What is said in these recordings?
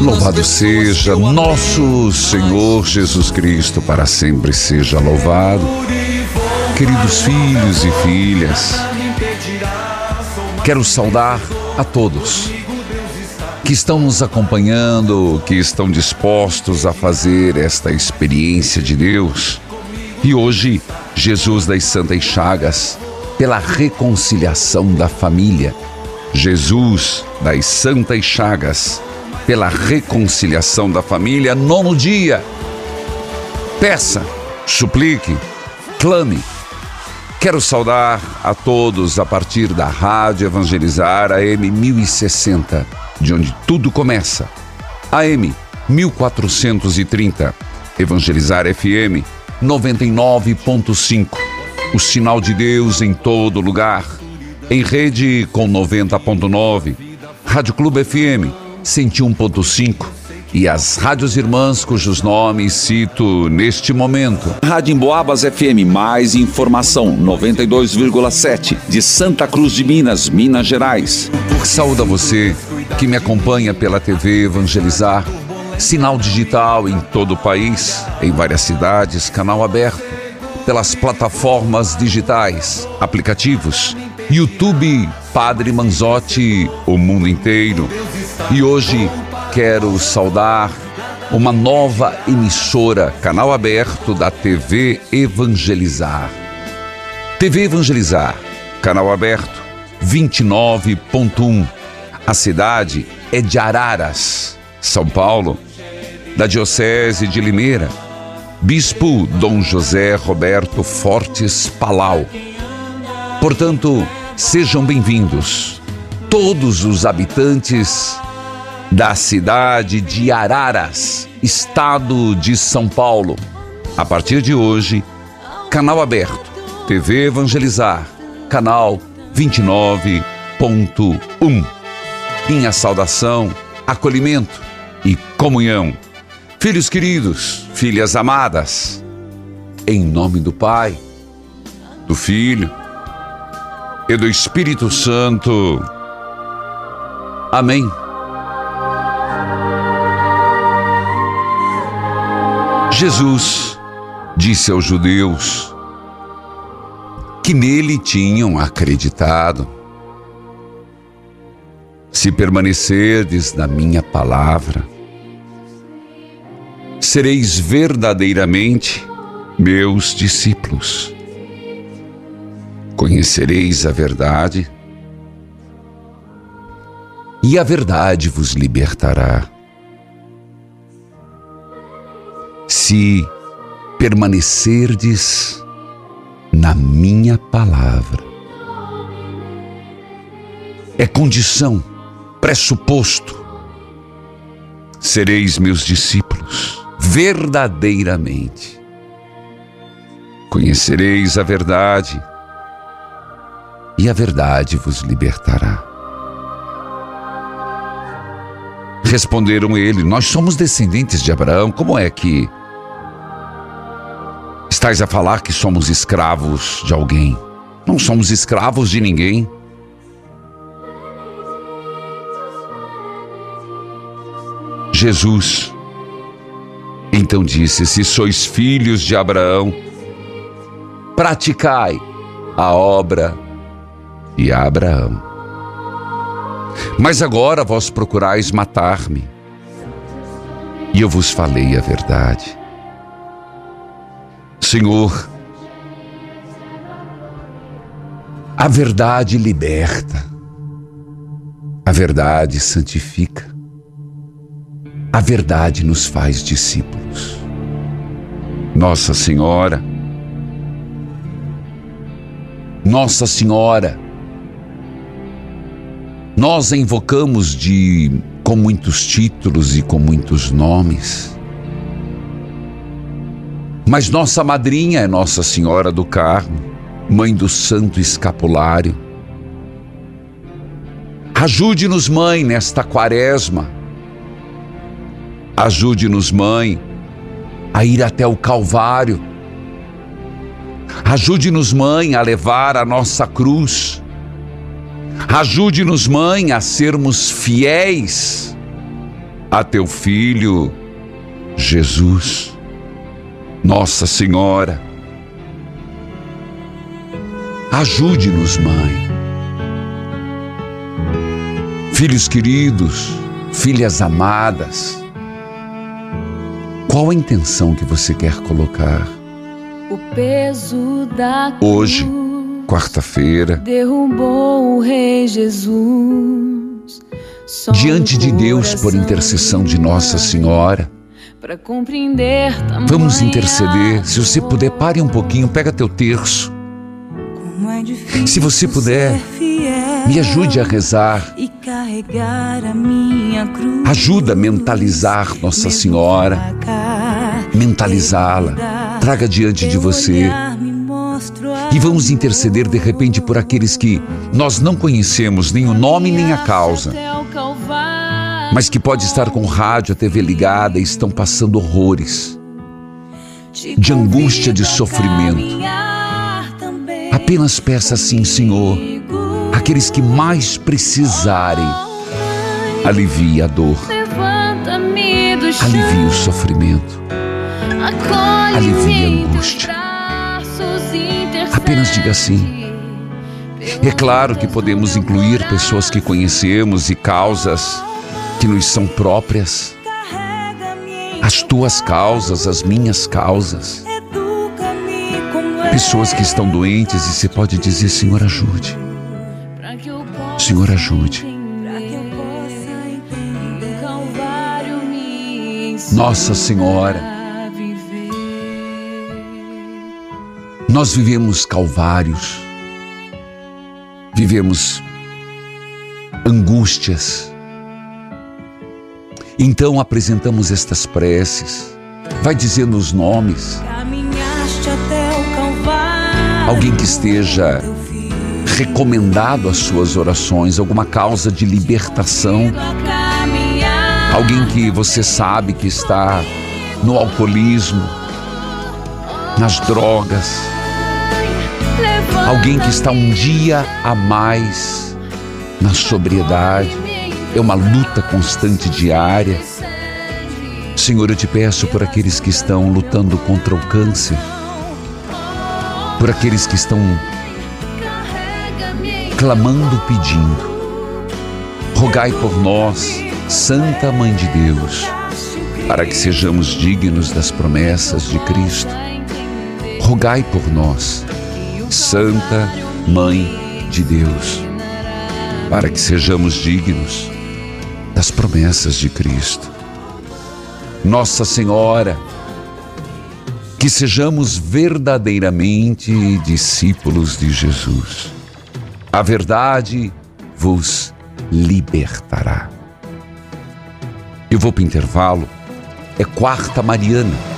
Louvado seja nosso Senhor Jesus Cristo, para sempre seja louvado. Queridos filhos e filhas, quero saudar a todos que estão nos acompanhando, que estão dispostos a fazer esta experiência de Deus. E hoje, Jesus das Santas Chagas, pela reconciliação da família. Jesus das Santas Chagas, pela reconciliação da família, nono dia. Peça, suplique, clame. Quero saudar a todos a partir da Rádio Evangelizar AM 1060, de onde tudo começa. AM 1430, Evangelizar FM 99.5. O sinal de Deus em todo lugar. Em rede com 90.9, Rádio Clube FM 101.5 e as rádios irmãs cujos nomes cito neste momento. Rádio Emboabas FM, mais informação, 92,7, de Santa Cruz de Minas, Minas Gerais. Saúde a você que me acompanha pela TV Evangelizar, sinal digital em todo o país, em várias cidades, canal aberto, pelas plataformas digitais, aplicativos, YouTube, Padre Manzotti, o mundo inteiro. E hoje quero saudar uma nova emissora, canal aberto da TV Evangelizar. TV Evangelizar, canal aberto 29.1. A cidade é de Araras, São Paulo, da Diocese de Limeira. Bispo Dom José Roberto Fortes Palau. Portanto, sejam bem-vindos todos os habitantes da cidade de Araras, estado de São Paulo. A partir de hoje, canal aberto, TV Evangelizar, canal 29.1. Minha saudação, acolhimento e comunhão. Filhos queridos, filhas amadas, em nome do Pai, do Filho e do Espírito Santo. Amém. Jesus disse aos judeus que nele tinham acreditado: Se permanecerdes na minha palavra, sereis verdadeiramente meus discípulos. Conhecereis a verdade, e a verdade vos libertará. Se permanecerdes na minha palavra. É condição, pressuposto. Sereis meus discípulos, verdadeiramente. Conhecereis a verdade, e a verdade vos libertará. Responderam ele: Nós somos descendentes de Abraão. Como é que estás a falar que somos escravos de alguém? Não somos escravos de ninguém. Jesus então disse: Se sois filhos de Abraão, praticai a obra de Abraão. Mas agora vós procurais matar-me, e eu vos falei a verdade. Senhor, a verdade liberta, a verdade santifica, a verdade nos faz discípulos. Nossa Senhora, Nossa Senhora, nós a invocamos de com muitos títulos e com muitos nomes. Mas nossa madrinha é Nossa Senhora do Carmo, mãe do Santo Escapulário. Ajude-nos, mãe, nesta quaresma. Ajude-nos, mãe, a ir até o Calvário. Ajude-nos, mãe, a levar a nossa cruz Ajude-nos, mãe, a sermos fiéis a teu filho, Jesus, Nossa Senhora. Ajude-nos, mãe. Filhos queridos, filhas amadas, qual a intenção que você quer colocar? O peso da Hoje quarta-feira, derrubou o Rei Jesus. Diante de Deus, por intercessão de Nossa Senhora, vamos interceder. Se você puder, pare um pouquinho, pega teu terço. É Se você puder, me ajude a rezar. Ajuda a mentalizar Nossa Senhora, mentalizá-la. Traga diante de você e vamos interceder de repente por aqueles que nós não conhecemos nem o nome nem a causa, mas que pode estar com rádio, a TV ligada e estão passando horrores de angústia, de sofrimento. Apenas peça assim, Senhor, aqueles que mais precisarem, alivie a dor, alivie o sofrimento, alivie a angústia. Apenas diga assim. É claro que podemos incluir pessoas que conhecemos e causas que nos são próprias. As tuas causas, as minhas causas. Pessoas que estão doentes e você pode dizer: Senhor, ajude. Senhor, ajude. Nossa Senhora. Nós vivemos calvários, vivemos angústias. Então apresentamos estas preces. Vai dizendo os nomes. Alguém que esteja recomendado às suas orações, alguma causa de libertação. Alguém que você sabe que está no alcoolismo, nas drogas Alguém que está um dia a mais na sobriedade. É uma luta constante diária. Senhor, eu te peço por aqueles que estão lutando contra o câncer, por aqueles que estão clamando, pedindo. Rogai por nós, Santa Mãe de Deus, para que sejamos dignos das promessas de Cristo. Rogai por nós Santa Mãe de Deus, para que sejamos dignos das promessas de Cristo. Nossa Senhora, que sejamos verdadeiramente discípulos de Jesus. A verdade vos libertará. Eu vou para o intervalo, é quarta Mariana.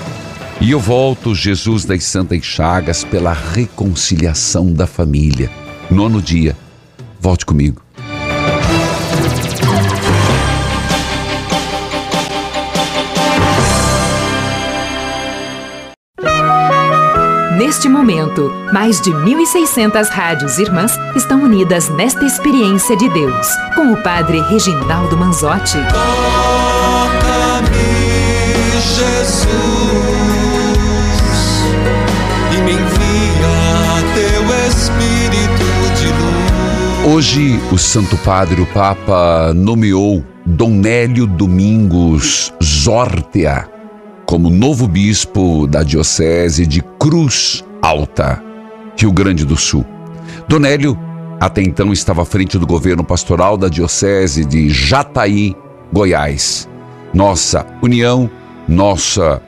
E eu volto, Jesus das Santas Chagas, pela reconciliação da família. Nono dia. Volte comigo. Neste momento, mais de 1.600 rádios irmãs estão unidas nesta experiência de Deus, com o Padre Reginaldo Manzotti. Toca-me, Jesus. Hoje, o Santo Padre, o Papa, nomeou Dom Nélio Domingos Zortea como novo bispo da Diocese de Cruz Alta, Rio Grande do Sul. Dom Nélio, até então, estava à frente do governo pastoral da Diocese de Jataí, Goiás. Nossa união, nossa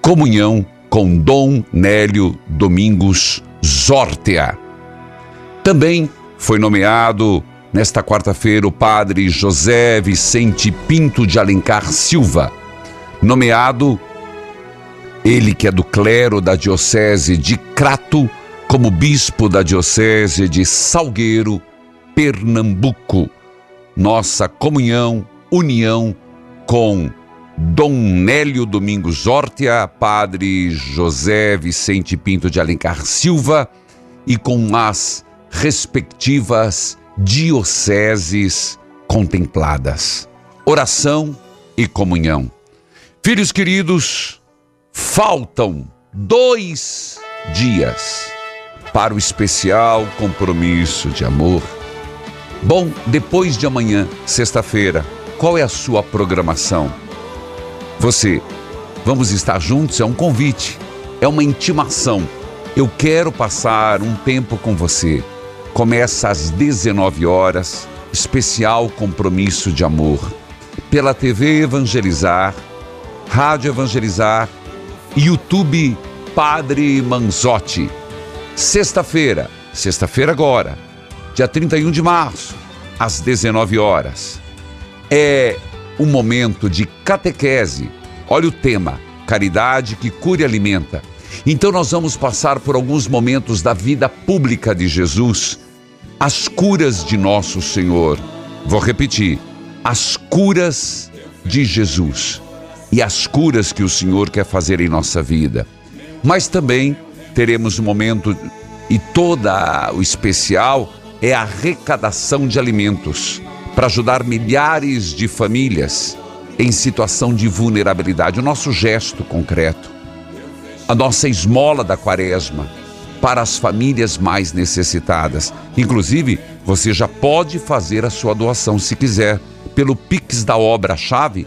comunhão com Dom Nélio Domingos Zortea. Também foi nomeado nesta quarta-feira o padre José Vicente Pinto de Alencar Silva, nomeado ele que é do clero da diocese de Crato como bispo da diocese de Salgueiro, Pernambuco. Nossa comunhão, união com Dom Nélio Domingos Hortia, Padre José Vicente Pinto de Alencar Silva e com as respectivas dioceses contempladas. Oração e comunhão. Filhos queridos, faltam dois dias para o especial compromisso de amor. Bom, depois de amanhã, sexta-feira, qual é a sua programação? Você, vamos estar juntos? É um convite, é uma intimação. Eu quero passar um tempo com você. Começa às 19 horas, especial compromisso de amor. Pela TV Evangelizar, Rádio Evangelizar, YouTube Padre Manzotti. Sexta-feira, sexta-feira agora, dia 31 de março, às 19 horas. É um momento de catequese. Olha o tema: caridade que cura e alimenta. Então nós vamos passar por alguns momentos da vida pública de Jesus, as curas de nosso Senhor. Vou repetir: as curas de Jesus e as curas que o Senhor quer fazer em nossa vida. Mas também teremos um momento e toda o especial é a arrecadação de alimentos para ajudar milhares de famílias em situação de vulnerabilidade. O nosso gesto concreto, a nossa esmola da quaresma para as famílias mais necessitadas. Inclusive, você já pode fazer a sua doação se quiser pelo Pix da obra-chave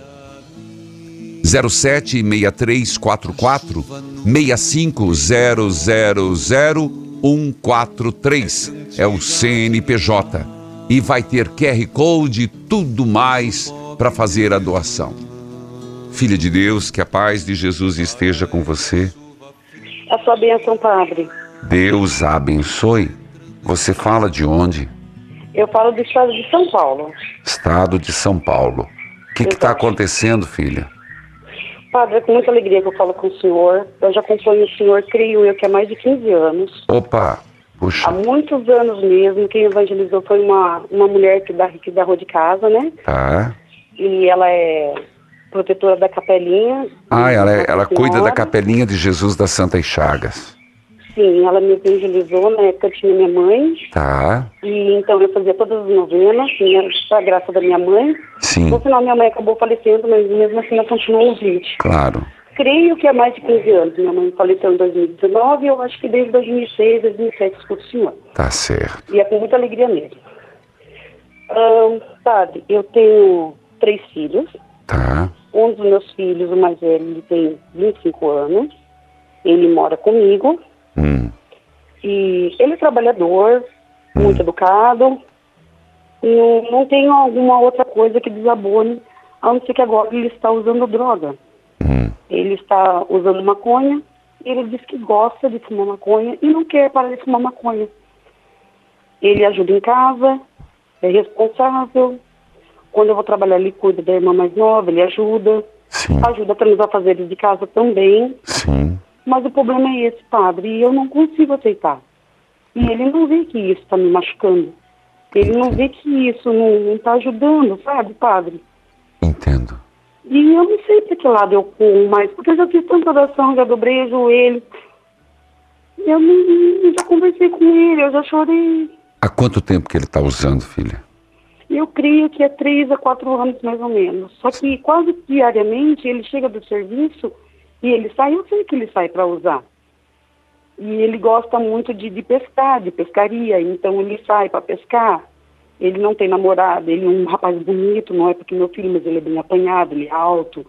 076344 650000143 é o CNPJ e vai ter QR Code e tudo mais para fazer a doação. Filha de Deus, que a paz de Jesus esteja com você. A sua bênção, Padre. Deus a abençoe. Você fala de onde? Eu falo do estado de São Paulo. Estado de São Paulo. O que está acontecendo, filha? Padre, é com muita alegria que eu falo com o senhor. Eu já acompanho o senhor, creio eu, que há mais de 15 anos. Opa, puxa. Há muitos anos mesmo. Quem evangelizou foi uma, uma mulher que da, que da rua de casa, né? Tá. E ela é protetora da capelinha. Ah, ela, é- ela cuida da capelinha de Jesus das Santas Chagas. Sim, ela me evangelizou na época que tinha minha mãe. Tá. E então eu fazia todas as novenas, tinha a graça da minha mãe. Sim, No final, minha mãe acabou falecendo, mas mesmo assim eu continuo ouvinte. claro. Creio que há mais de 15 anos. Minha mãe faleceu em 2019 e eu acho que desde 2006, 2007 escuto o senhor. Tá certo. E é com muita alegria mesmo. Ahn, padre, eu tenho três filhos. Tá. Um dos meus filhos, o mais velho, ele tem 25 anos. Ele mora comigo. Hum. E ele é trabalhador, muito educado. Não, não tenho alguma outra coisa que desabone, a não ser que agora ele está usando droga. Hum. Ele está usando maconha, e ele diz que gosta de fumar maconha e não quer parar de fumar maconha. Ele ajuda em casa, é responsável. Quando eu vou trabalhar, ele cuida da irmã mais nova, ele ajuda. Sim, Ajuda também os afazeres de casa também. sim. Mas o problema é esse, padre, e eu não consigo aceitar. E ele não vê que isso está me machucando. Ele não vê que isso não está ajudando, sabe, padre? Entendo. E eu não sei para que lado eu corro mais, porque eu já fiz tanta oração, já dobrei o joelho. Eu não, já conversei com ele, eu já chorei. Há quanto tempo que ele está usando, filha? Eu creio que é três a quatro anos mais ou menos. Só que quase diariamente ele chega do serviço e ele sai, eu sei que ele sai para usar. E ele gosta muito de, de pescar, de pescaria, então ele sai para pescar. Ele não tem namorada, ele é um rapaz bonito, não é porque meu filho, mas ele é bem apanhado, ele é alto.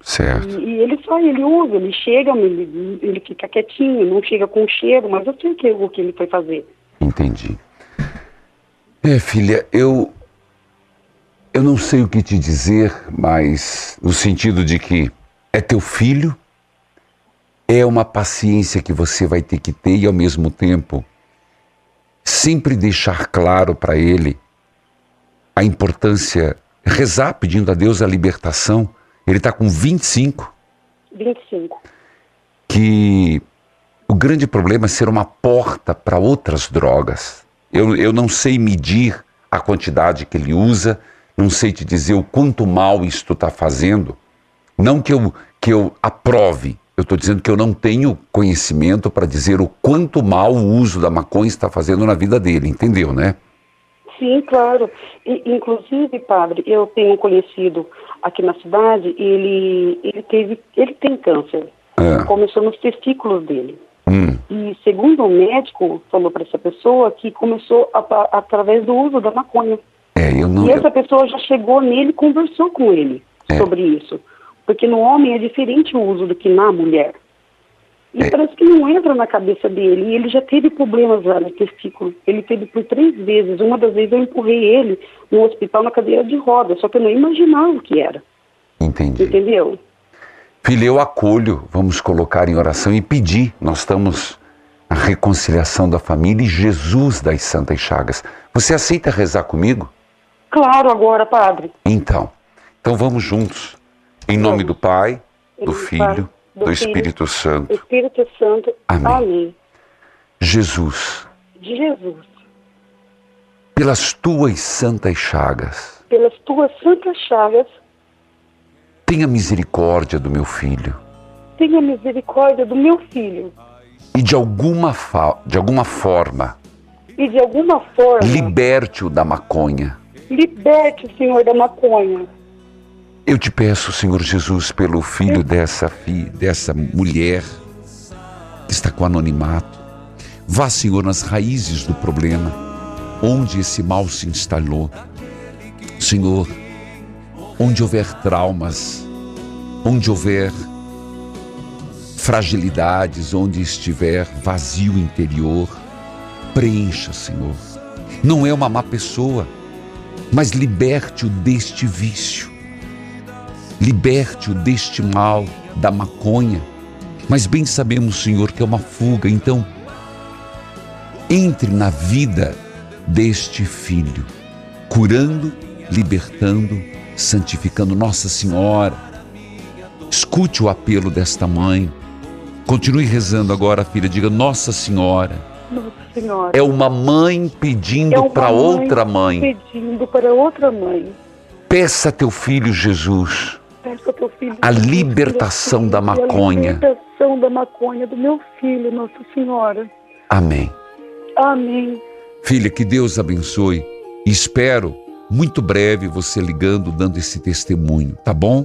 Certo. E, e ele sai, ele usa, ele chega, ele, ele fica quietinho, não chega com cheiro, mas eu sei que, o que ele foi fazer. Entendi. É, filha, eu eu não sei o que te dizer, mas no sentido de que é teu filho, é uma paciência que você vai ter que ter e ao mesmo tempo sempre deixar claro para ele a importância, rezar pedindo a Deus a libertação. Ele está com 25. 25. Que o grande problema é ser uma porta para outras drogas. Eu, eu não sei medir a quantidade que ele usa, não sei te dizer o quanto mal isto está fazendo. Não que eu, que eu aprove, eu estou dizendo que eu não tenho conhecimento para dizer o quanto mal o uso da maconha está fazendo na vida dele, entendeu, né? Sim, claro. E, inclusive, padre, eu tenho conhecido aqui na cidade, ele, ele teve, ele tem câncer. É. Começou nos testículos dele. Hum, E segundo o médico falou para essa pessoa que começou a- a- através do uso da maconha. é, não. E essa pessoa já chegou nele e conversou com ele É. sobre isso. Porque no homem é diferente o uso do que na mulher. E É. parece que não entra na cabeça dele. E ele já teve problemas lá no testículo. Ele teve por três vezes. Uma das vezes eu empurrei ele no hospital na cadeira de roda. Só que eu não imaginava o que era. Entendi. Entendeu? Filha, eu acolho, vamos colocar em oração e pedir. Nós estamos na reconciliação da família e Jesus das Santas Chagas. Você aceita rezar comigo? Claro, agora, padre. Então, então vamos juntos. Em nome do Pai, do Filho, do Espírito Santo. Espírito Santo. Amém. Jesus, Jesus. pelas tuas santas chagas, Pelas tuas santas chagas, tenha misericórdia do meu filho tenha misericórdia do meu filho. e de alguma, fa- de alguma forma E de alguma forma, liberte-o da maconha. liberte o Senhor da maconha. Eu te peço, Senhor Jesus, pelo filho dessa dessa mulher que está com anonimato. Vá, Senhor, nas raízes do problema, onde esse mal se instalou. Senhor, onde houver traumas, onde houver fragilidades, onde estiver vazio interior, preencha, Senhor. Não é uma má pessoa, mas liberte-o deste vício. Liberte-o deste mal, da maconha. Mas bem sabemos, Senhor, que é uma fuga, então entre na vida deste filho, curando, libertando, santificando Nossa Senhora. Escute o apelo desta mãe. Continue rezando agora, filha. Diga: Nossa Senhora. Nossa Senhora. É uma mãe pedindo É para outra mãe. Pedindo para outra mãe. Peça a teu filho Jesus A libertação da A maconha. libertação da maconha do meu filho, Nossa Senhora. Amém. Amém. Filha, que Deus abençoe. E espero muito breve você ligando, dando esse testemunho, tá bom?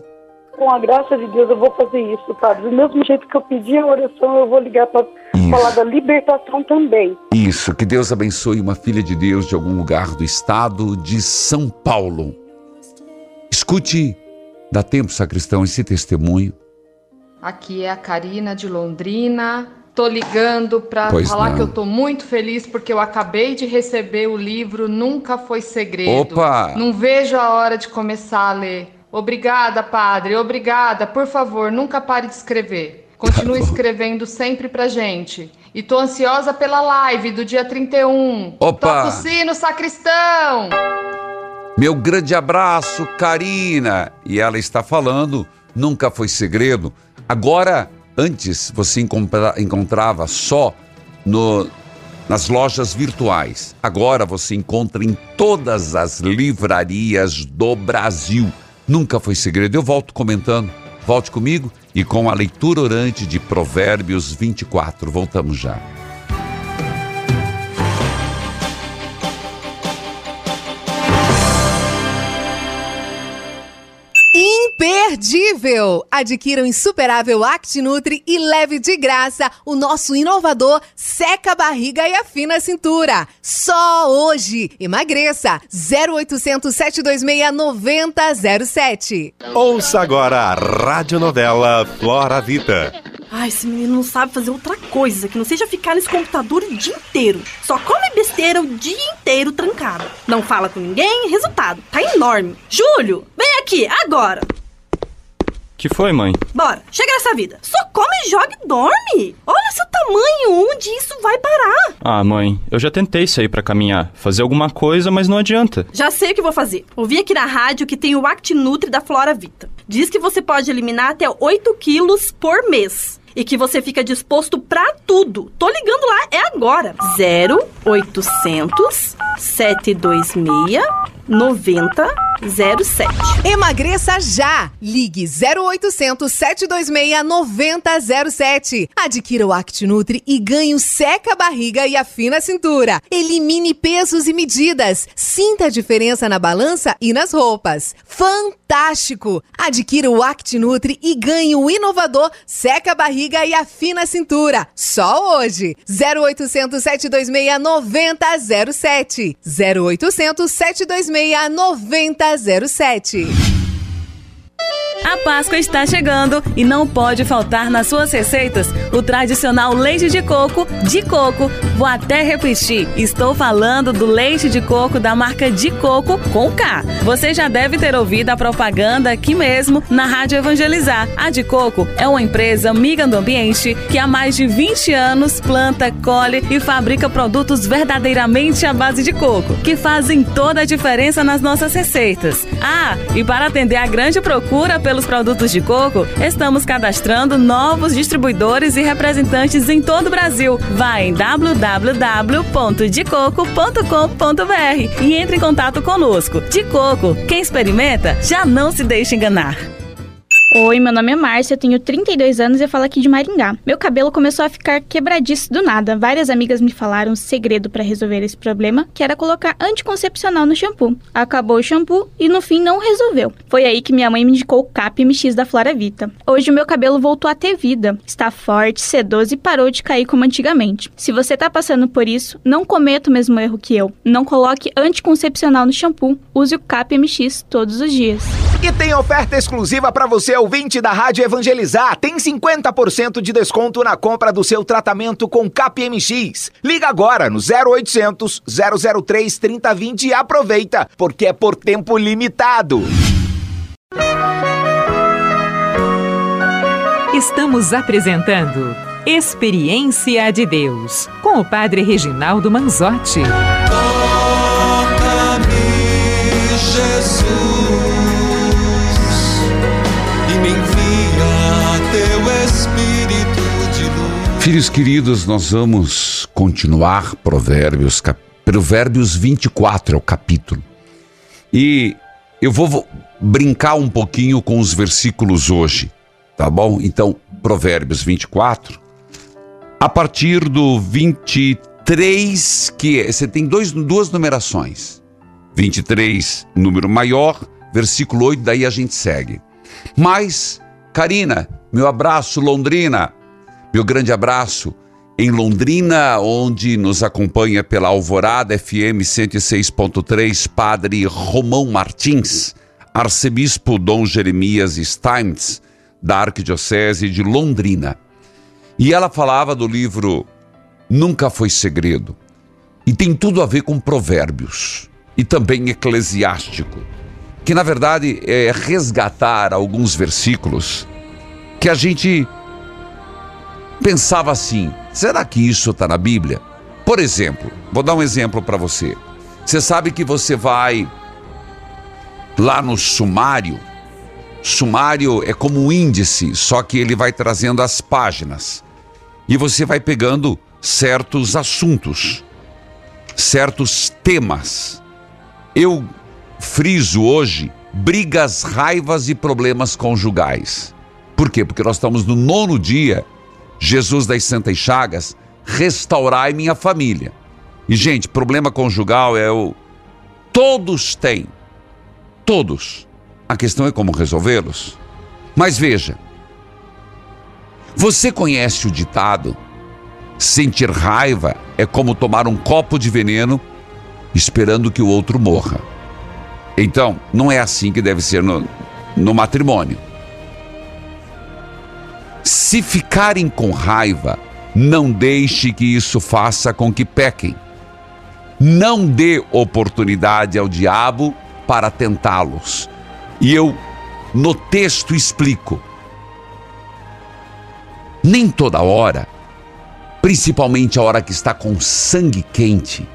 Com a graça de Deus eu vou fazer isso, Padre. Do mesmo jeito que eu pedi a oração, eu vou ligar para falar da libertação também. Isso, que Deus abençoe uma filha de Deus de algum lugar do estado de São Paulo. Escute, dá tempo, sacristão, esse testemunho. Aqui é a Karina de Londrina. Tô ligando para falar não. que eu tô muito feliz porque eu acabei de receber o livro Nunca Foi Segredo. Opa! Não vejo a hora de começar a ler. Obrigada, padre. Obrigada. Por favor, nunca pare de escrever. Continue Tá escrevendo sempre pra gente. E tô ansiosa pela live do dia 31. Opa! Toca o sino, sacristão! Meu grande abraço, Karina. E ela está falando, nunca foi segredo. Agora, antes você encontra- encontrava só no- nas lojas virtuais. Agora você encontra em todas as livrarias do Brasil. Nunca foi segredo. Eu volto comentando. Volte comigo e com a leitura orante de Provérbios 24. Voltamos já. Imperdível! Adquira o insuperável ActiNutri e leve de graça o nosso inovador Seca a Barriga e Afina a Cintura. Só hoje! Emagreça! 0800 726 9007. Ouça agora a radionovela Flora Vita. Ai, esse menino não sabe fazer outra coisa que não seja ficar nesse computador o dia inteiro. Só come besteira o dia inteiro trancado. Não fala com ninguém, resultado, tá enorme. Júlio, vem aqui, agora. Que foi, mãe? Bora, chega nessa vida. Só come, joga e dorme. Olha seu tamanho, onde isso vai parar? Ah, mãe, eu já tentei sair para caminhar, fazer alguma coisa, mas não adianta. Já sei o que vou fazer. Ouvi aqui na rádio que tem o ActiNutri da Flora Vita. Diz que você pode eliminar até 8 quilos por mês e que você fica disposto para tudo. Tô ligando lá, é agora. 0800 726 9007. Emagreça já! Ligue 0800 726 9007. Adquira o ActiNutri e ganhe o seca a barriga e afina a cintura. Elimine pesos e medidas. Sinta a diferença na balança e nas roupas. Fantástico! Adquira o ActiNutri e ganhe o inovador seca a barriga e afina a cintura. Só hoje. 0800 726 9007. 0800 726 9007. 3007. A Páscoa está chegando e não pode faltar nas suas receitas o tradicional leite de coco de coco. Vou até repetir, estou falando do leite de coco da marca de coco com K. Você já deve ter ouvido a propaganda aqui mesmo na Rádio Evangelizar. A de coco é uma empresa amiga do ambiente que há mais de 20 anos planta, colhe e fabrica produtos verdadeiramente à base de coco, que fazem toda a diferença nas nossas receitas. Ah, e para atender a grande procura pelos produtos de coco, estamos cadastrando novos distribuidores e representantes em todo o Brasil. Vá em www.decoco.com.br e entre em contato conosco. De Coco, quem experimenta já não se deixa enganar. Oi, meu nome é Márcia, tenho 32 anos e eu falo aqui de Maringá. Meu cabelo começou a ficar quebradiço do nada. Várias amigas me falaram o segredo para resolver esse problema, que era colocar anticoncepcional no shampoo. Acabou o shampoo e no fim não resolveu. Foi aí que minha mãe me indicou o CAP MX da Flora Vita. Hoje o meu cabelo voltou a ter vida, está forte, sedoso e parou de cair como antigamente. Se você tá passando por isso, não cometa o mesmo erro que eu. Não coloque anticoncepcional no shampoo. Use o CAP MX todos os dias. E tem oferta exclusiva para você, ouvinte da Rádio Evangelizar. Tem 50% de desconto na compra do seu tratamento com CapMX. Liga agora no 0800 003 3020 e aproveita, porque é por tempo limitado. Estamos apresentando Experiência de Deus com o Padre Reginaldo Manzotti. Toca-me, Jesus, Filhos queridos, nós vamos continuar Provérbios, cap... Provérbios 24 é o capítulo. E eu vou vo- brincar um pouquinho com os versículos hoje, tá bom? Então, Provérbios 24, a partir do 23, que é, você tem dois, duas numerações. 23, número maior, versículo 8, daí a gente segue. Mas, Karina, meu abraço, Londrina, meu grande abraço em Londrina, onde nos acompanha pela Alvorada FM 106.3, Padre Romão Martins, Arcebispo Dom Jeremias Steins, da Arquidiocese de Londrina. E ela falava do livro Nunca Foi Segredo. E tem tudo a ver com provérbios e também eclesiástico, que na verdade é resgatar alguns versículos que a gente pensava assim: será que isso está na Bíblia? Por exemplo, vou dar um exemplo para você. Você sabe que você vai lá no sumário. Sumário é como um índice, só que ele vai trazendo as páginas. E você vai pegando certos assuntos, certos temas. Eu friso hoje brigas, raivas e problemas conjugais. Por quê? Porque nós estamos no nono dia Jesus das Santas Chagas, restaurai minha família. E, gente, problema conjugal é o. Todos têm. Todos. A questão é como resolvê-los. Mas veja, você conhece o ditado: sentir raiva é como tomar um copo de veneno esperando que o outro morra. Então, não é assim que deve ser no, no matrimônio. Se ficarem com raiva, não deixe que isso faça com que pequem. Não dê oportunidade ao diabo para tentá-los. E eu, no texto, explico. Nem toda hora, principalmente a hora que está com sangue quente,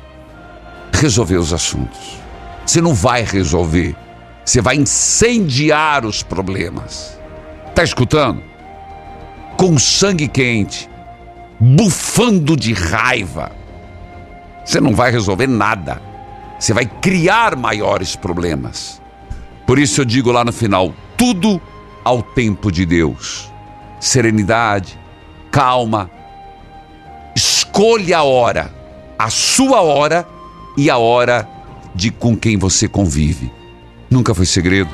resolver os assuntos. Você não vai resolver. Você vai incendiar os problemas. Tá escutando? Com sangue quente, bufando de raiva. Você não vai resolver nada. Você vai criar maiores problemas. Por isso eu digo lá no final: tudo ao tempo de Deus. Serenidade, calma. Escolha a hora, a sua hora e a hora de com quem você convive. Nunca foi segredo.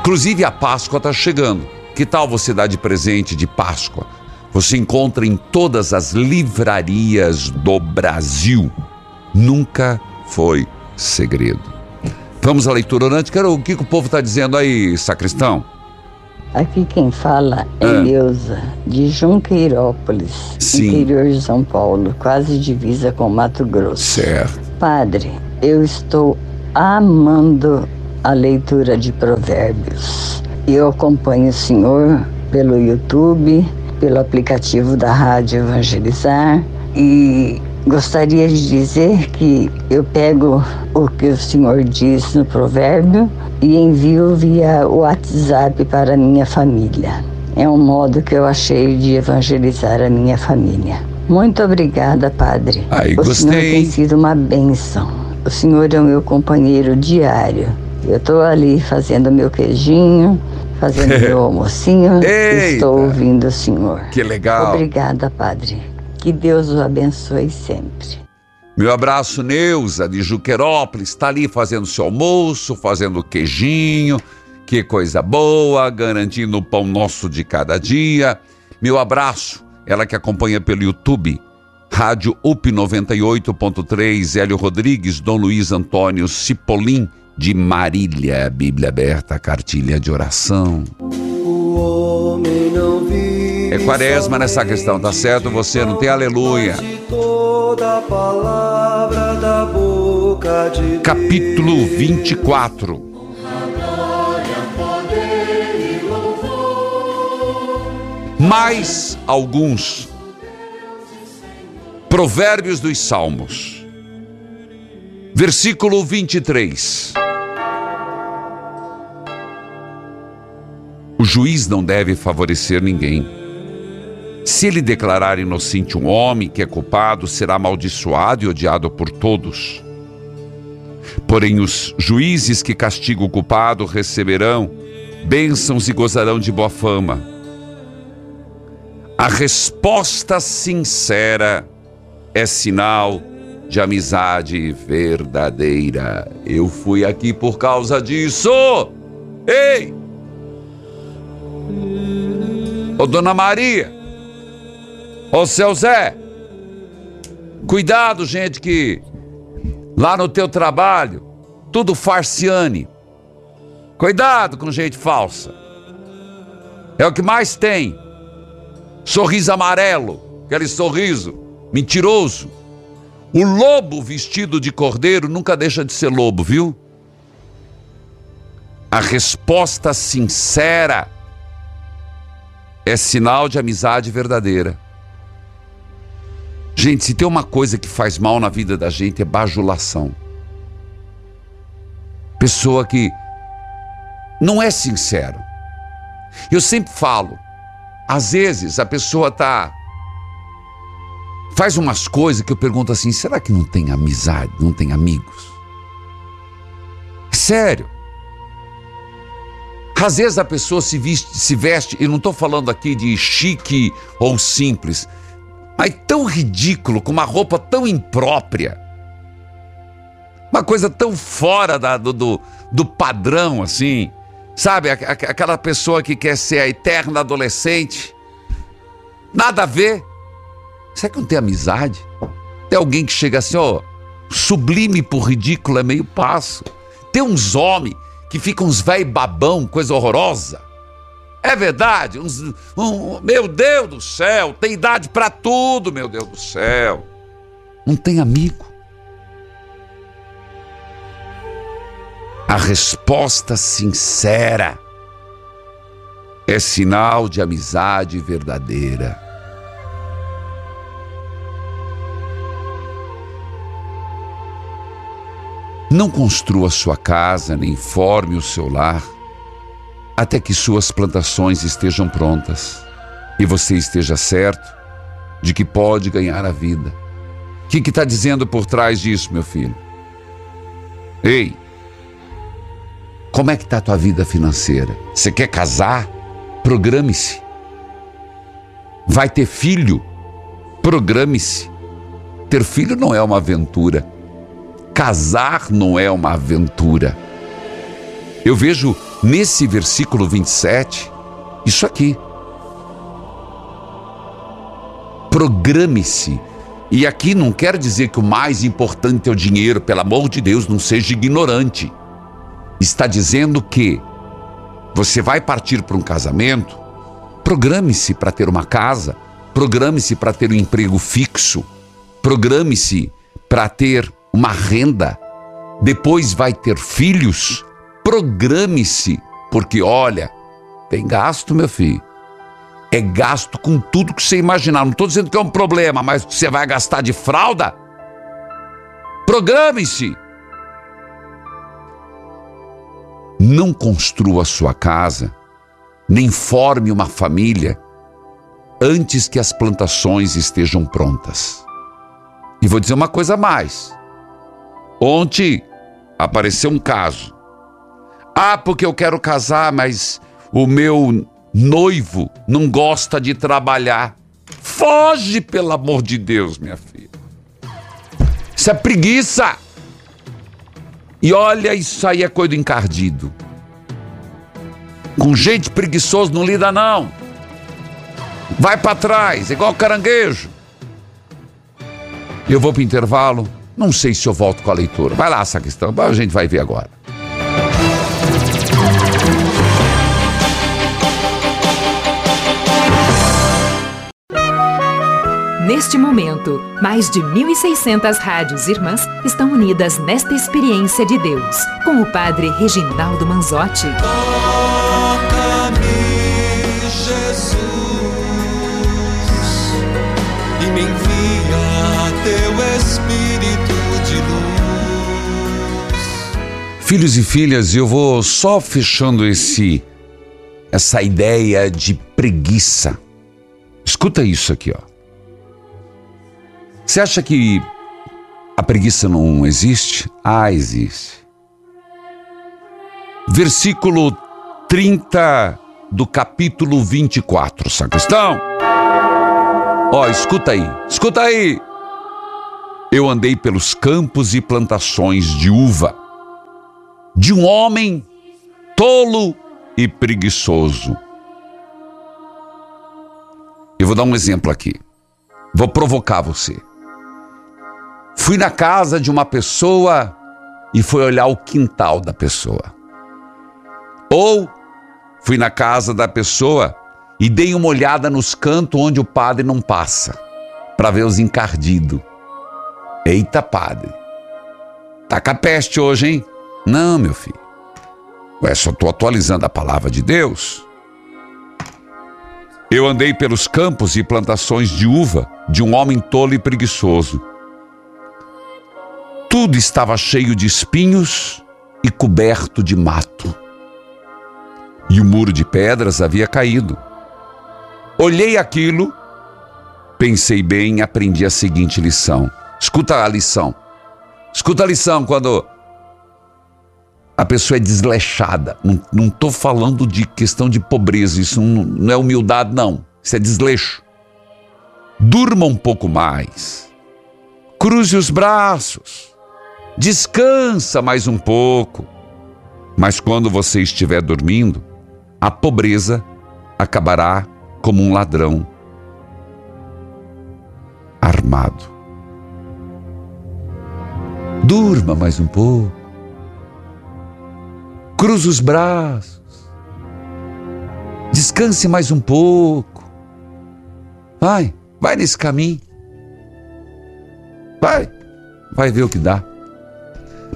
Inclusive a Páscoa está chegando. Que tal você dar de presente de Páscoa? Você encontra em todas as livrarias do Brasil. Nunca foi segredo. Vamos à leitura orante. Quero o que o povo está dizendo aí, sacristão? Aqui quem fala é Ah. Neuza, de Junqueirópolis, Sim. interior de São Paulo, quase divisa com Mato Grosso. Certo. Padre, eu estou amando a leitura de provérbios. Eu acompanho o senhor pelo YouTube, pelo aplicativo da Rádio Evangelizar e gostaria de dizer que eu pego o que o senhor diz no provérbio e envio via WhatsApp para a minha família. É um modo que eu achei de evangelizar a minha família. Muito obrigada, Padre. Ai, o senhor gostei. tem sido uma bênção. O senhor é o meu companheiro diário. Eu estou ali fazendo meu queijinho, fazendo meu almocinho e estou ouvindo o senhor. Que legal. Obrigada, Padre. Que Deus o abençoe sempre. Meu abraço, Neuza, de Juquerópolis, está ali fazendo seu almoço, fazendo queijinho, que coisa boa, garantindo o pão nosso de cada dia. Meu abraço, ela que acompanha pelo YouTube, Rádio UP 98.3, Hélio Rodrigues, Dom Luiz Antônio Cipolim, de Marília, Bíblia aberta, cartilha de oração. É quaresma nessa questão, tá certo? Você não tem aleluia. Capítulo 24. Mais alguns provérbios dos Salmos. Versículo 23. O juiz não deve favorecer ninguém. Se ele declarar inocente um homem que é culpado, será amaldiçoado e odiado por todos. Porém, os juízes que castigam o culpado receberão bênçãos e gozarão de boa fama. A resposta sincera é sinal de amizade verdadeira. Eu fui aqui por causa disso. Ei! Ô Dona Maria! Ô seu Zé! Cuidado, gente, que lá no teu trabalho, tudo farciane. Cuidado com gente falsa. É o que mais tem. Sorriso amarelo, aquele sorriso mentiroso. O lobo vestido de cordeiro nunca deixa de ser lobo, viu? A resposta sincera é sinal de amizade verdadeira. Gente, se tem uma coisa que faz mal na vida da gente é bajulação. Pessoa que não é sincero. Eu sempre falo, às vezes a pessoa tá faz umas coisas que eu pergunto assim, será que não tem amizade, não tem amigos? Sério. Às vezes a pessoa se veste, se veste e não estou falando aqui de chique ou simples, mas tão ridículo, com uma roupa tão imprópria, uma coisa tão fora da- do, do, do padrão assim, Sabe, aquela pessoa que quer ser a eterna adolescente. Nada a ver. Será que não tem amizade? Tem alguém que chega assim, ó, sublime por ridículo é meio passo. Tem uns homens que ficam uns velho babão, coisa horrorosa. É verdade, uns, um, meu Deus do céu, tem idade pra tudo, meu Deus do céu. Não tem amigo. A resposta sincera é sinal de amizade verdadeira. Não construa sua casa, nem forme o seu lar, até que suas plantações estejam prontas e você esteja certo de que pode ganhar a vida. O que está dizendo por trás disso, meu filho? Ei, como é que está a tua vida financeira? Você quer casar? Programe-se. Vai ter filho? Programe-se. Ter filho não é uma aventura. Casar não é uma aventura. Eu vejo nesse versículo 27 isso aqui. Programe-se. E aqui não quer dizer que o mais importante é o dinheiro, pelo amor de Deus, não seja ignorante. Está dizendo que você vai partir para um casamento, programe-se para ter uma casa, programe-se para ter um emprego fixo, programe-se para ter uma renda, depois vai ter filhos, programe-se, porque olha, tem gasto, meu filho. É gasto com tudo que você imaginar. Não estou dizendo que é um problema, mas você vai gastar de fralda? Programe-se. Não construa sua casa, nem forme uma família antes que as plantações estejam prontas. E vou dizer uma coisa a mais. Ontem apareceu um caso. Ah, porque eu quero casar, mas o meu noivo não gosta de trabalhar. Foge, pelo amor de Deus, minha filha. Isso é preguiça. E olha, isso aí é coisa do encardido. Com gente preguiçoso não lida, não. Vai para trás, igual caranguejo. Eu vou para intervalo. Não sei se eu volto com a leitura. Vai lá, sacristão. A gente vai ver agora. Neste momento, mais de 1.600 rádios irmãs estão unidas nesta experiência de Deus, com o Padre Reginaldo Manzotti. Filhos e filhas, eu vou só fechando esse essa ideia de preguiça. Escuta isso aqui, ó. Você acha que a preguiça não existe? Ah, existe. Versículo 30 do capítulo 24, sacristão. Ó, escuta aí, escuta aí. Eu andei pelos campos e plantações de uva, de um homem tolo e preguiçoso. Eu vou dar um exemplo aqui. Vou provocar você. Fui na casa de uma pessoa e fui olhar o quintal da pessoa. Ou fui na casa da pessoa e dei uma olhada nos cantos onde o padre não passa, para ver os encardidos. Eita, padre. Tá com a peste hoje, hein? Não, meu filho. Ué, só tô atualizando a palavra de Deus. Eu andei pelos campos e plantações de uva de um homem tolo e preguiçoso. Tudo estava cheio de espinhos e coberto de mato. E o muro de pedras havia caído. Olhei aquilo, pensei bem e aprendi a seguinte lição. Escuta a lição. Escuta a lição quando a pessoa é desleixada. Não estou falando de questão de pobreza, isso não, não é humildade, não. Isso é desleixo. Durma um pouco mais. Cruze os braços. Descansa mais um pouco. Mas quando você estiver dormindo, a pobreza acabará como um ladrão armado. Durma mais um pouco. Cruze os braços. Descanse mais um pouco. Vai, vai nesse caminho. Vai, vai ver o que dá.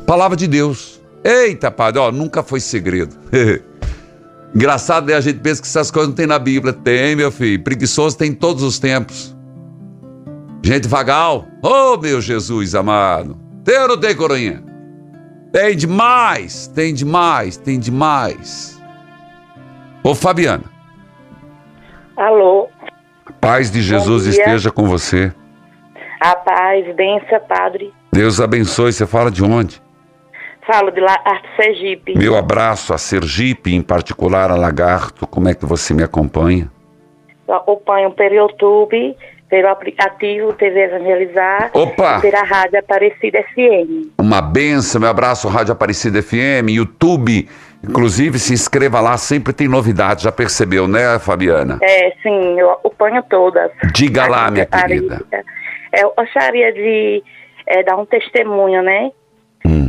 Palavra de Deus. Eita, padre, ó, nunca foi segredo. Engraçado, né? A gente pensa que essas coisas não tem na Bíblia. Tem, meu filho. Preguiçoso tem em todos os tempos. Gente vagal. Oh, meu Jesus amado. Tem ou não tem, coroinha? Tem demais, tem demais, tem demais. Ô, Fabiana. Alô. Paz de Jesus esteja com você. A paz, benção, padre. Deus abençoe. Você fala de onde? Falo de lá, Arte Sergipe. Meu abraço a Sergipe, em particular a Lagarto. Como é que você me acompanha? Eu acompanho pelo YouTube, pelo aplicativo TV Evangelizar. Opa! E pela Rádio Aparecida FM. Uma benção, meu abraço, Rádio Aparecida FM, YouTube. Inclusive, se inscreva lá, sempre tem novidades. Já percebeu, né, Fabiana? É, sim, eu acompanho todas. Diga lá, minha querida. É, eu gostaria de é, dar um testemunho, né?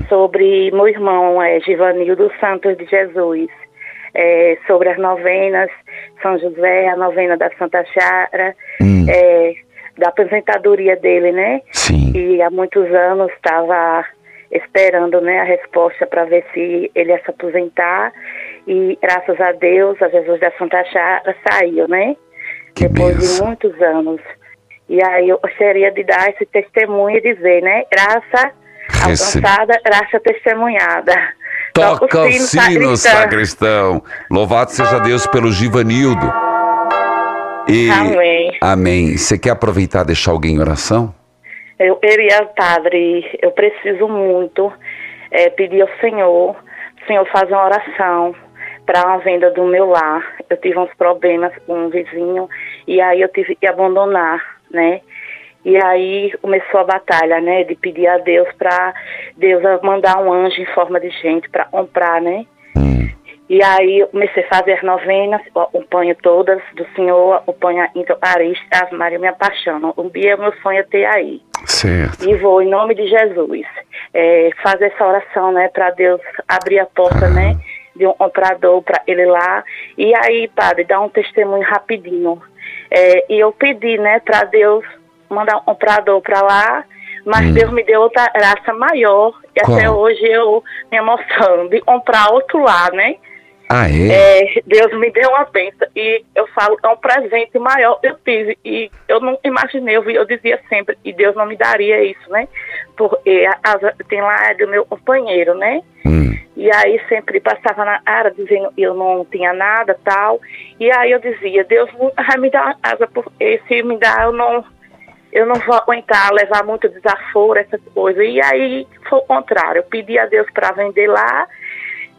Sobre meu irmão, é, Givanildo Santos de Jesus. É, sobre as novenas, São José, a novena da Santa Chara, é, da aposentadoria dele, né? Sim. E há muitos anos estava esperando né, a resposta para ver se ele ia se aposentar. E graças a Deus, a Jesus da Santa Chara saiu, né? Depois de muitos anos. E aí eu gostaria de dar esse testemunho e dizer, né? Graça Recebe- alcançada, graça testemunhada. Toca o sino, sino, sacristão. Louvado seja Deus pelo Givanildo. E... Amém. Amém. Você quer aproveitar e deixar alguém em oração? Eu queria, padre, eu preciso muito eh, pedir ao Senhor, Senhor, fazer uma oração para uma venda do meu lar. Eu tive uns problemas com um vizinho e aí eu tive que abandonar, né? E aí começou a batalha, né? De pedir a Deus para Deus mandar um anjo em forma de gente para comprar, né? E aí eu comecei a fazer as novenas, acompanho todas do Senhor, acompanho a Intoparista, Ave Maria, me apaixono. Um dia meu sonho é ter aí. Certo. E vou, em nome de Jesus, é, fazer essa oração, né, para Deus abrir a porta, né, de um comprador para ele lá. E aí, padre, dar um testemunho rapidinho. É, e eu pedi, né, para Deus mandar um comprador para lá, mas Deus me deu outra graça maior. E Qual? até hoje eu me emociono de comprar outro lá, né? Ah, é? É, Deus me deu uma bênção e eu falo, é um presente maior eu tive e eu não imaginei, eu, eu dizia sempre que Deus não me daria isso, né? Porque a casa tem lá é do meu companheiro, né? E aí sempre passava na área dizendo eu não tinha nada tal. E aí eu dizia, Deus vai me dar casa, porque se me dá eu não, eu não vou aguentar levar muito desaforo, essas coisas. E aí foi o contrário, eu pedi a Deus para vender lá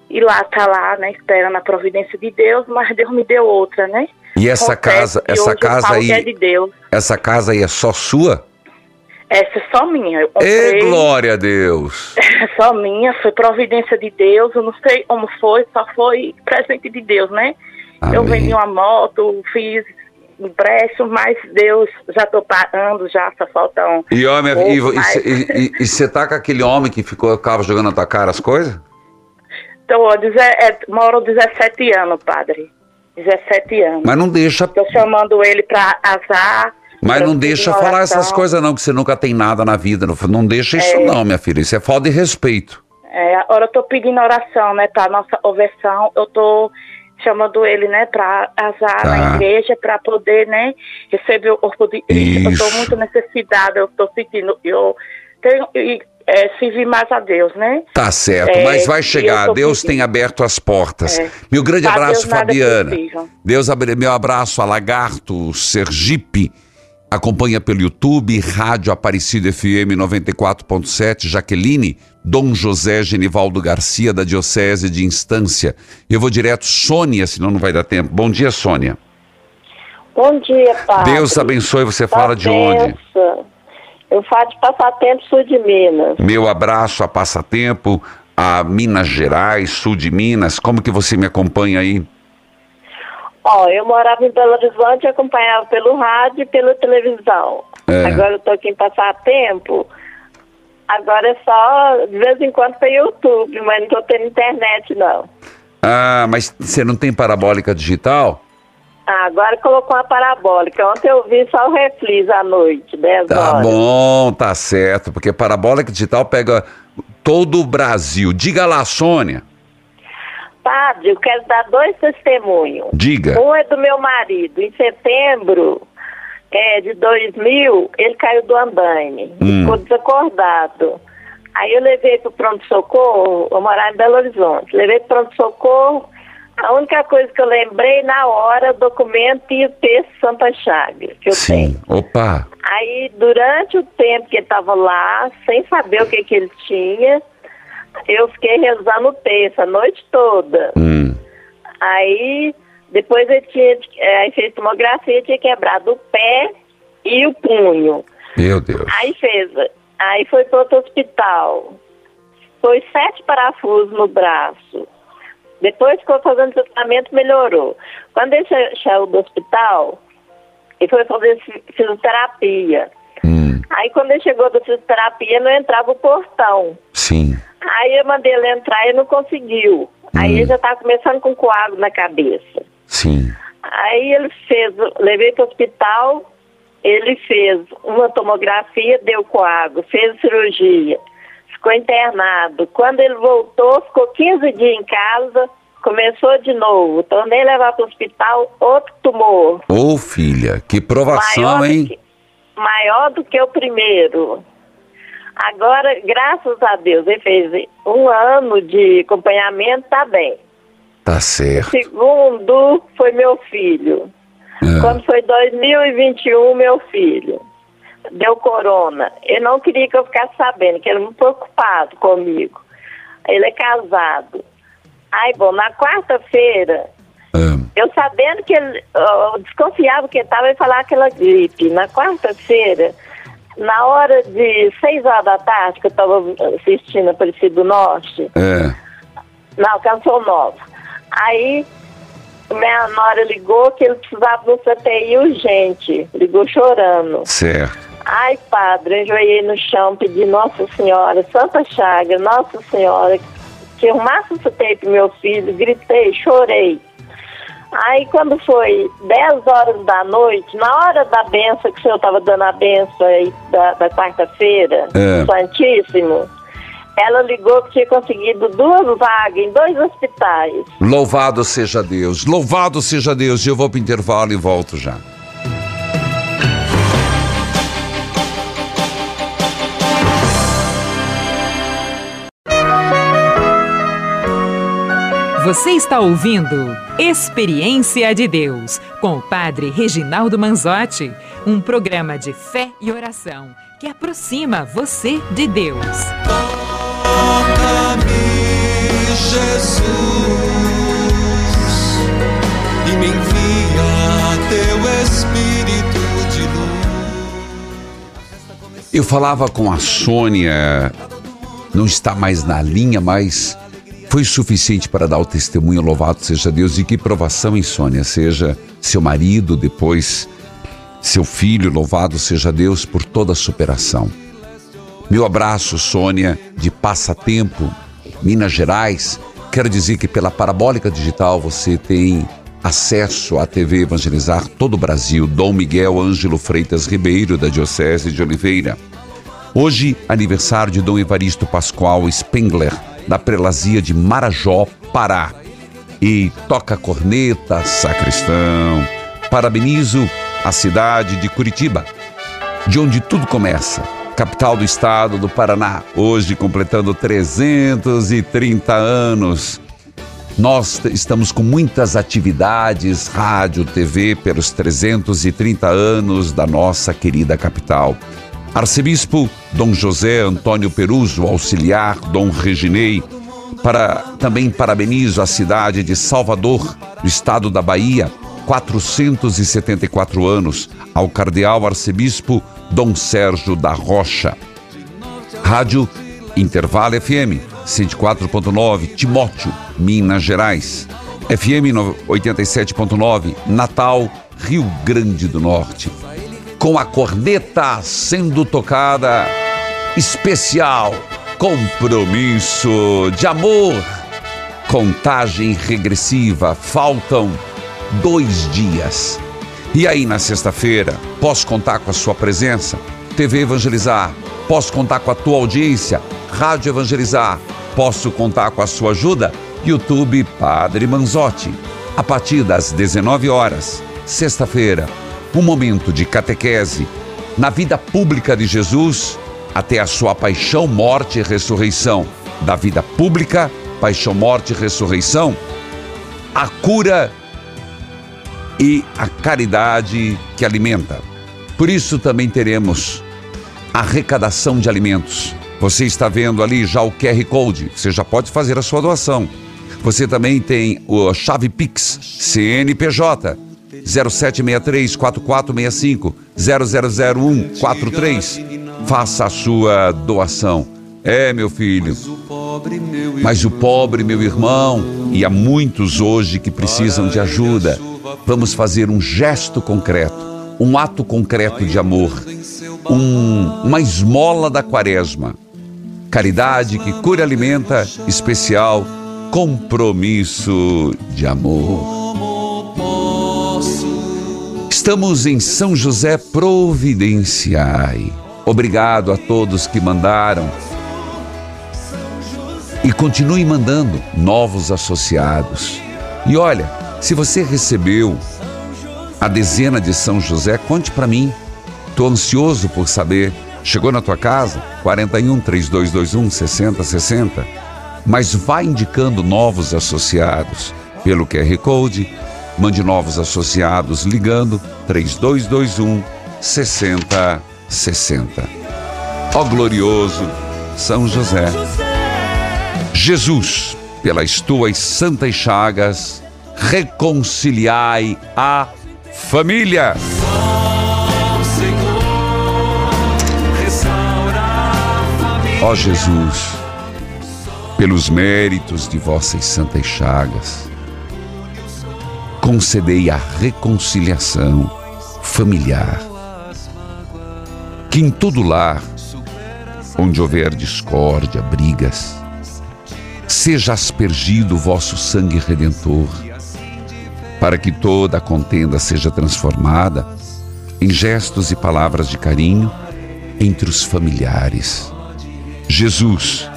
e lá tá lá, né, esperando a providência de Deus, mas Deus me deu outra, né? E essa casa, essa casa que é aí, de Deus. essa casa aí é só sua? Essa é só minha. Eu comprei, glória a Deus. é só minha, foi providência de Deus, eu não sei como foi, só foi presente de Deus, né? Eu vendi uma moto, fiz empréstimo, mas Deus, já tô pagando, já só faltam. E homem, pouco, e, você tá com aquele homem que ficou, ficava jogando na tua cara as coisas? Então, ó, é, moro 17 anos, padre. 17 anos. Mas não deixa, Tô chamando ele pra azar. mas não deixa falar essas coisas não, que você nunca tem nada na vida. Não, não deixa isso É. não, minha filha. Isso é falta de respeito. É, agora eu tô pedindo oração, né, pra nossa conversão. Eu tô chamando ele, né, pra azar Tá. na igreja, pra poder, né, receber o corpo de Cristo. Eu Isso. muito necessitada, eu tô sentindo, eu tenho e é, servir mais a Deus, né? Tá certo, É, mas vai chegar. Deus pedindo. tem aberto as portas. É. Meu grande Pra abraço, Deus é Fabiana. Deus meu abraço a Lagarto, Sergipe. Acompanha pelo YouTube, Rádio Aparecido FM 94.7, Jaqueline, Dom José Genivaldo Garcia, da Diocese de Instância. Eu vou direto, Sônia, senão não vai dar tempo. Bom dia, Sônia. Bom dia, padre. Deus abençoe, você fala de onde? Eu falo de Passatempo Sul de Minas. Meu abraço a Passatempo, a Minas Gerais, sul de Minas? Como que você me acompanha aí? Ó, eu morava em Belo Horizonte, acompanhava pelo rádio e pela televisão. É. Agora eu tô aqui em Passatempo. Agora é só, de vez em quando, pelo YouTube, mas não tô tendo internet, não. Ah, mas você não tem parabólica digital? Ah, agora colocou uma parabólica. Ontem eu vi só o reflis à noite, 10 Tá horas. bom, tá certo, porque parabólica digital pega todo o Brasil. Diga lá, Sônia. Padre, eu quero dar dois testemunhos. Diga. Um é do meu marido. Em setembro é, de 2000, ele caiu do andaime. Hum. Ficou desacordado. Aí eu levei para o pronto-socorro, eu morava em Belo Horizonte. Levei para o pronto-socorro. A única coisa que eu lembrei na hora, documento e o texto Santa Chagas, que eu tenho. Sim. Opa. Aí, durante o tempo que ele estava lá, sem saber o que, que ele tinha, eu fiquei rezando o texto a noite toda. Hum. Aí, depois ele tinha, eh, aí fez tomografia, tinha quebrado o pé e o punho. Meu Deus. Aí fez, aí foi para outro hospital. Foi sete parafusos no braço. Depois ficou fazendo tratamento, melhorou. Quando ele sa- saiu do hospital, ele foi fazer fi- fisioterapia. Aí quando ele chegou da fisioterapia, não entrava o portão. Sim. Aí eu mandei ele entrar e não conseguiu. Aí ele já estava começando com coágulo na cabeça. Sim. Aí ele fez, levei para o hospital, ele fez uma tomografia, deu coágulo, fez cirurgia, ficou internado. Quando ele voltou, ficou 15 dias em casa, começou de novo. Tornei levar para o hospital outro tumor, Ô, filha, que provação, Maior do hein? que- maior do que o primeiro. Agora, graças a Deus, ele fez um ano de acompanhamento, tá bem. Tá certo. Segundo foi meu filho. É. Quando foi 2021, meu filho deu corona. Ele não queria que eu ficasse sabendo, que ele muito preocupado comigo. Ele é casado. Aí, bom, na quarta-feira, eu sabendo que ele, eu desconfiava que ele estava ia falar aquela gripe. Na quarta-feira, na hora de seis horas da tarde, que eu estava assistindo a Aparecido do Norte, É. não, Canção Nova. Aí, minha nora ligou que ele precisava um CTI urgente. Ligou chorando. Certo. Ai, padre, eu enjoei no chão, pedi Nossa Senhora, Santa Chaga, Nossa Senhora, que arrumasse um CTI pro meu filho, gritei, chorei. Aí, quando foi 10 horas da noite, na hora da benção, que o senhor estava dando a benção aí da, da quarta-feira, É. Santíssimo, ela ligou que tinha conseguido duas vagas em dois hospitais. Louvado seja Deus, louvado seja Deus. Eu vou pro intervalo e volto já. Você está ouvindo Experiência de Deus com o Padre Reginaldo Manzotti, um programa de fé e oração que aproxima você de Deus. Toca-me, Jesus, e me envia teu Espírito de luz. Eu falava com a Sônia, não está mais na linha, mas foi suficiente para dar o testemunho, louvado seja Deus. E que provação, hein, Sônia? Seja seu marido, depois seu filho, louvado seja Deus por toda a superação. Meu abraço, Sônia, de Passatempo, Minas Gerais. Quero dizer que pela Parabólica Digital você tem acesso à TV Evangelizar todo o Brasil. Dom Miguel Ângelo Freitas Ribeiro, da Diocese de Oliveira. Hoje, aniversário de Dom Evaristo Pascoal Spengler, da prelazia de Marajó, Pará. E toca corneta, sacristão. Parabenizo a cidade de Curitiba, de onde tudo começa. Capital do estado do Paraná, hoje completando 330 anos. Nós estamos com muitas atividades, rádio, TV, pelos 330 anos da nossa querida capital. Arcebispo Dom José Antônio Peruso, auxiliar Dom Reginei, para, também parabenizo a cidade de Salvador, do estado da Bahia, 474 anos, ao cardeal arcebispo Dom Sérgio da Rocha. Rádio Intervalo FM 104.9, Timóteo, Minas Gerais. FM 87.9, Natal, Rio Grande do Norte. Com a corneta sendo tocada, especial, compromisso de amor. Contagem regressiva, faltam dois dias. E aí, na sexta-feira, posso contar com a sua presença? TV Evangelizar, posso contar com a tua audiência? Rádio Evangelizar, posso contar com a sua ajuda? YouTube Padre Manzotti. A partir das 19 horas, sexta-feira, um momento de catequese na vida pública de Jesus até a sua paixão, morte e ressurreição. Da vida pública, paixão, morte e ressurreição, a cura e a caridade que alimenta. Por isso também teremos arrecadação de alimentos. Você está vendo ali já o QR Code, você já pode fazer a sua doação. Você também tem o chave Pix CNPJ 0763 4465 0001 43. Faça a sua doação. É, meu filho. Mas o pobre, meu irmão, e há muitos hoje que precisam de ajuda. Vamos fazer um gesto concreto, um ato concreto de amor, um, uma esmola da quaresma. Caridade que cura alimenta, especial compromisso de amor. Estamos em São José Providenciai. Obrigado a todos que mandaram. E continue mandando novos associados. E olha, se você recebeu a dezena de São José, conte para mim. Estou ansioso por saber. Chegou na tua casa? 41 3221 6060. Mas vai indicando novos associados pelo QR Code. Mande novos associados ligando 3221 6060. Ó glorioso São José. Jesus, pelas tuas santas chagas, reconciliai a família. Ó Jesus, pelos méritos de vossas santas chagas, concedei a reconciliação familiar. Que em todo lar, onde houver discórdia, brigas, seja aspergido o vosso sangue redentor, para que toda a contenda seja transformada em gestos e palavras de carinho entre os familiares. Jesus,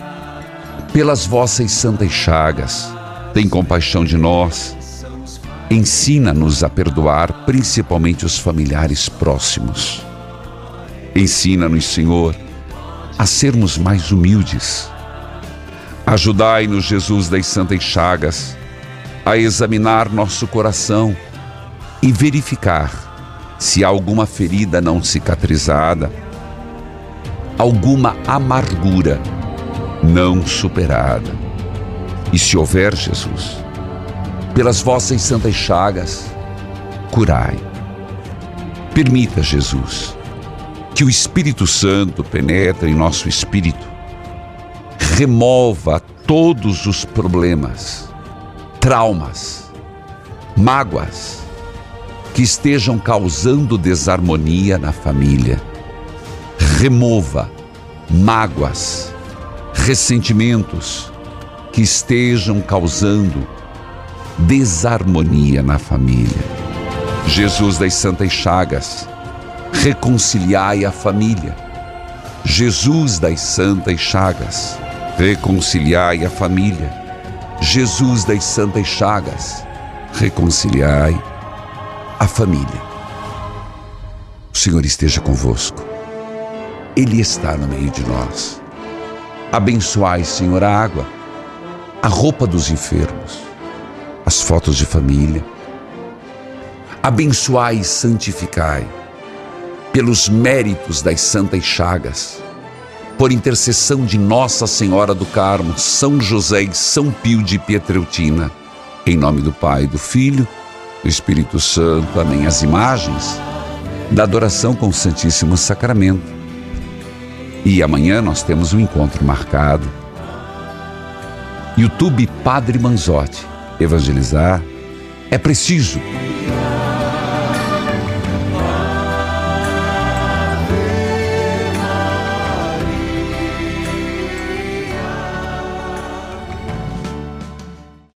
pelas vossas santas chagas, tem compaixão de nós. Ensina-nos a perdoar, principalmente os familiares próximos. Ensina-nos, Senhor, a sermos mais humildes. Ajudai-nos, Jesus das Santas Chagas, a examinar nosso coração e verificar se há alguma ferida não cicatrizada alguma amargura não superada. E se houver, Jesus, pelas vossas santas chagas, curai. Permita, Jesus, que o Espírito Santo penetre em nosso espírito, remova todos os problemas, traumas, mágoas que estejam causando desarmonia na família remova mágoas, ressentimentos que estejam causando desarmonia na família. Jesus das Santas Chagas, reconciliai a família. Jesus das Santas Chagas, reconciliai a família. Jesus das Santas Chagas, reconciliai a família. O Senhor esteja convosco. Ele está no meio de nós. Abençoai, Senhor, a água, a roupa dos enfermos, as fotos de família. Abençoai e santificai, pelos méritos das santas chagas, por intercessão de Nossa Senhora do Carmo, São José e São Pio de Pietreutina, em nome do Pai, do Filho, do Espírito Santo. Amém. As imagens da adoração com o Santíssimo Sacramento e amanhã nós temos um encontro marcado YouTube Padre Manzotti. Evangelizar é preciso.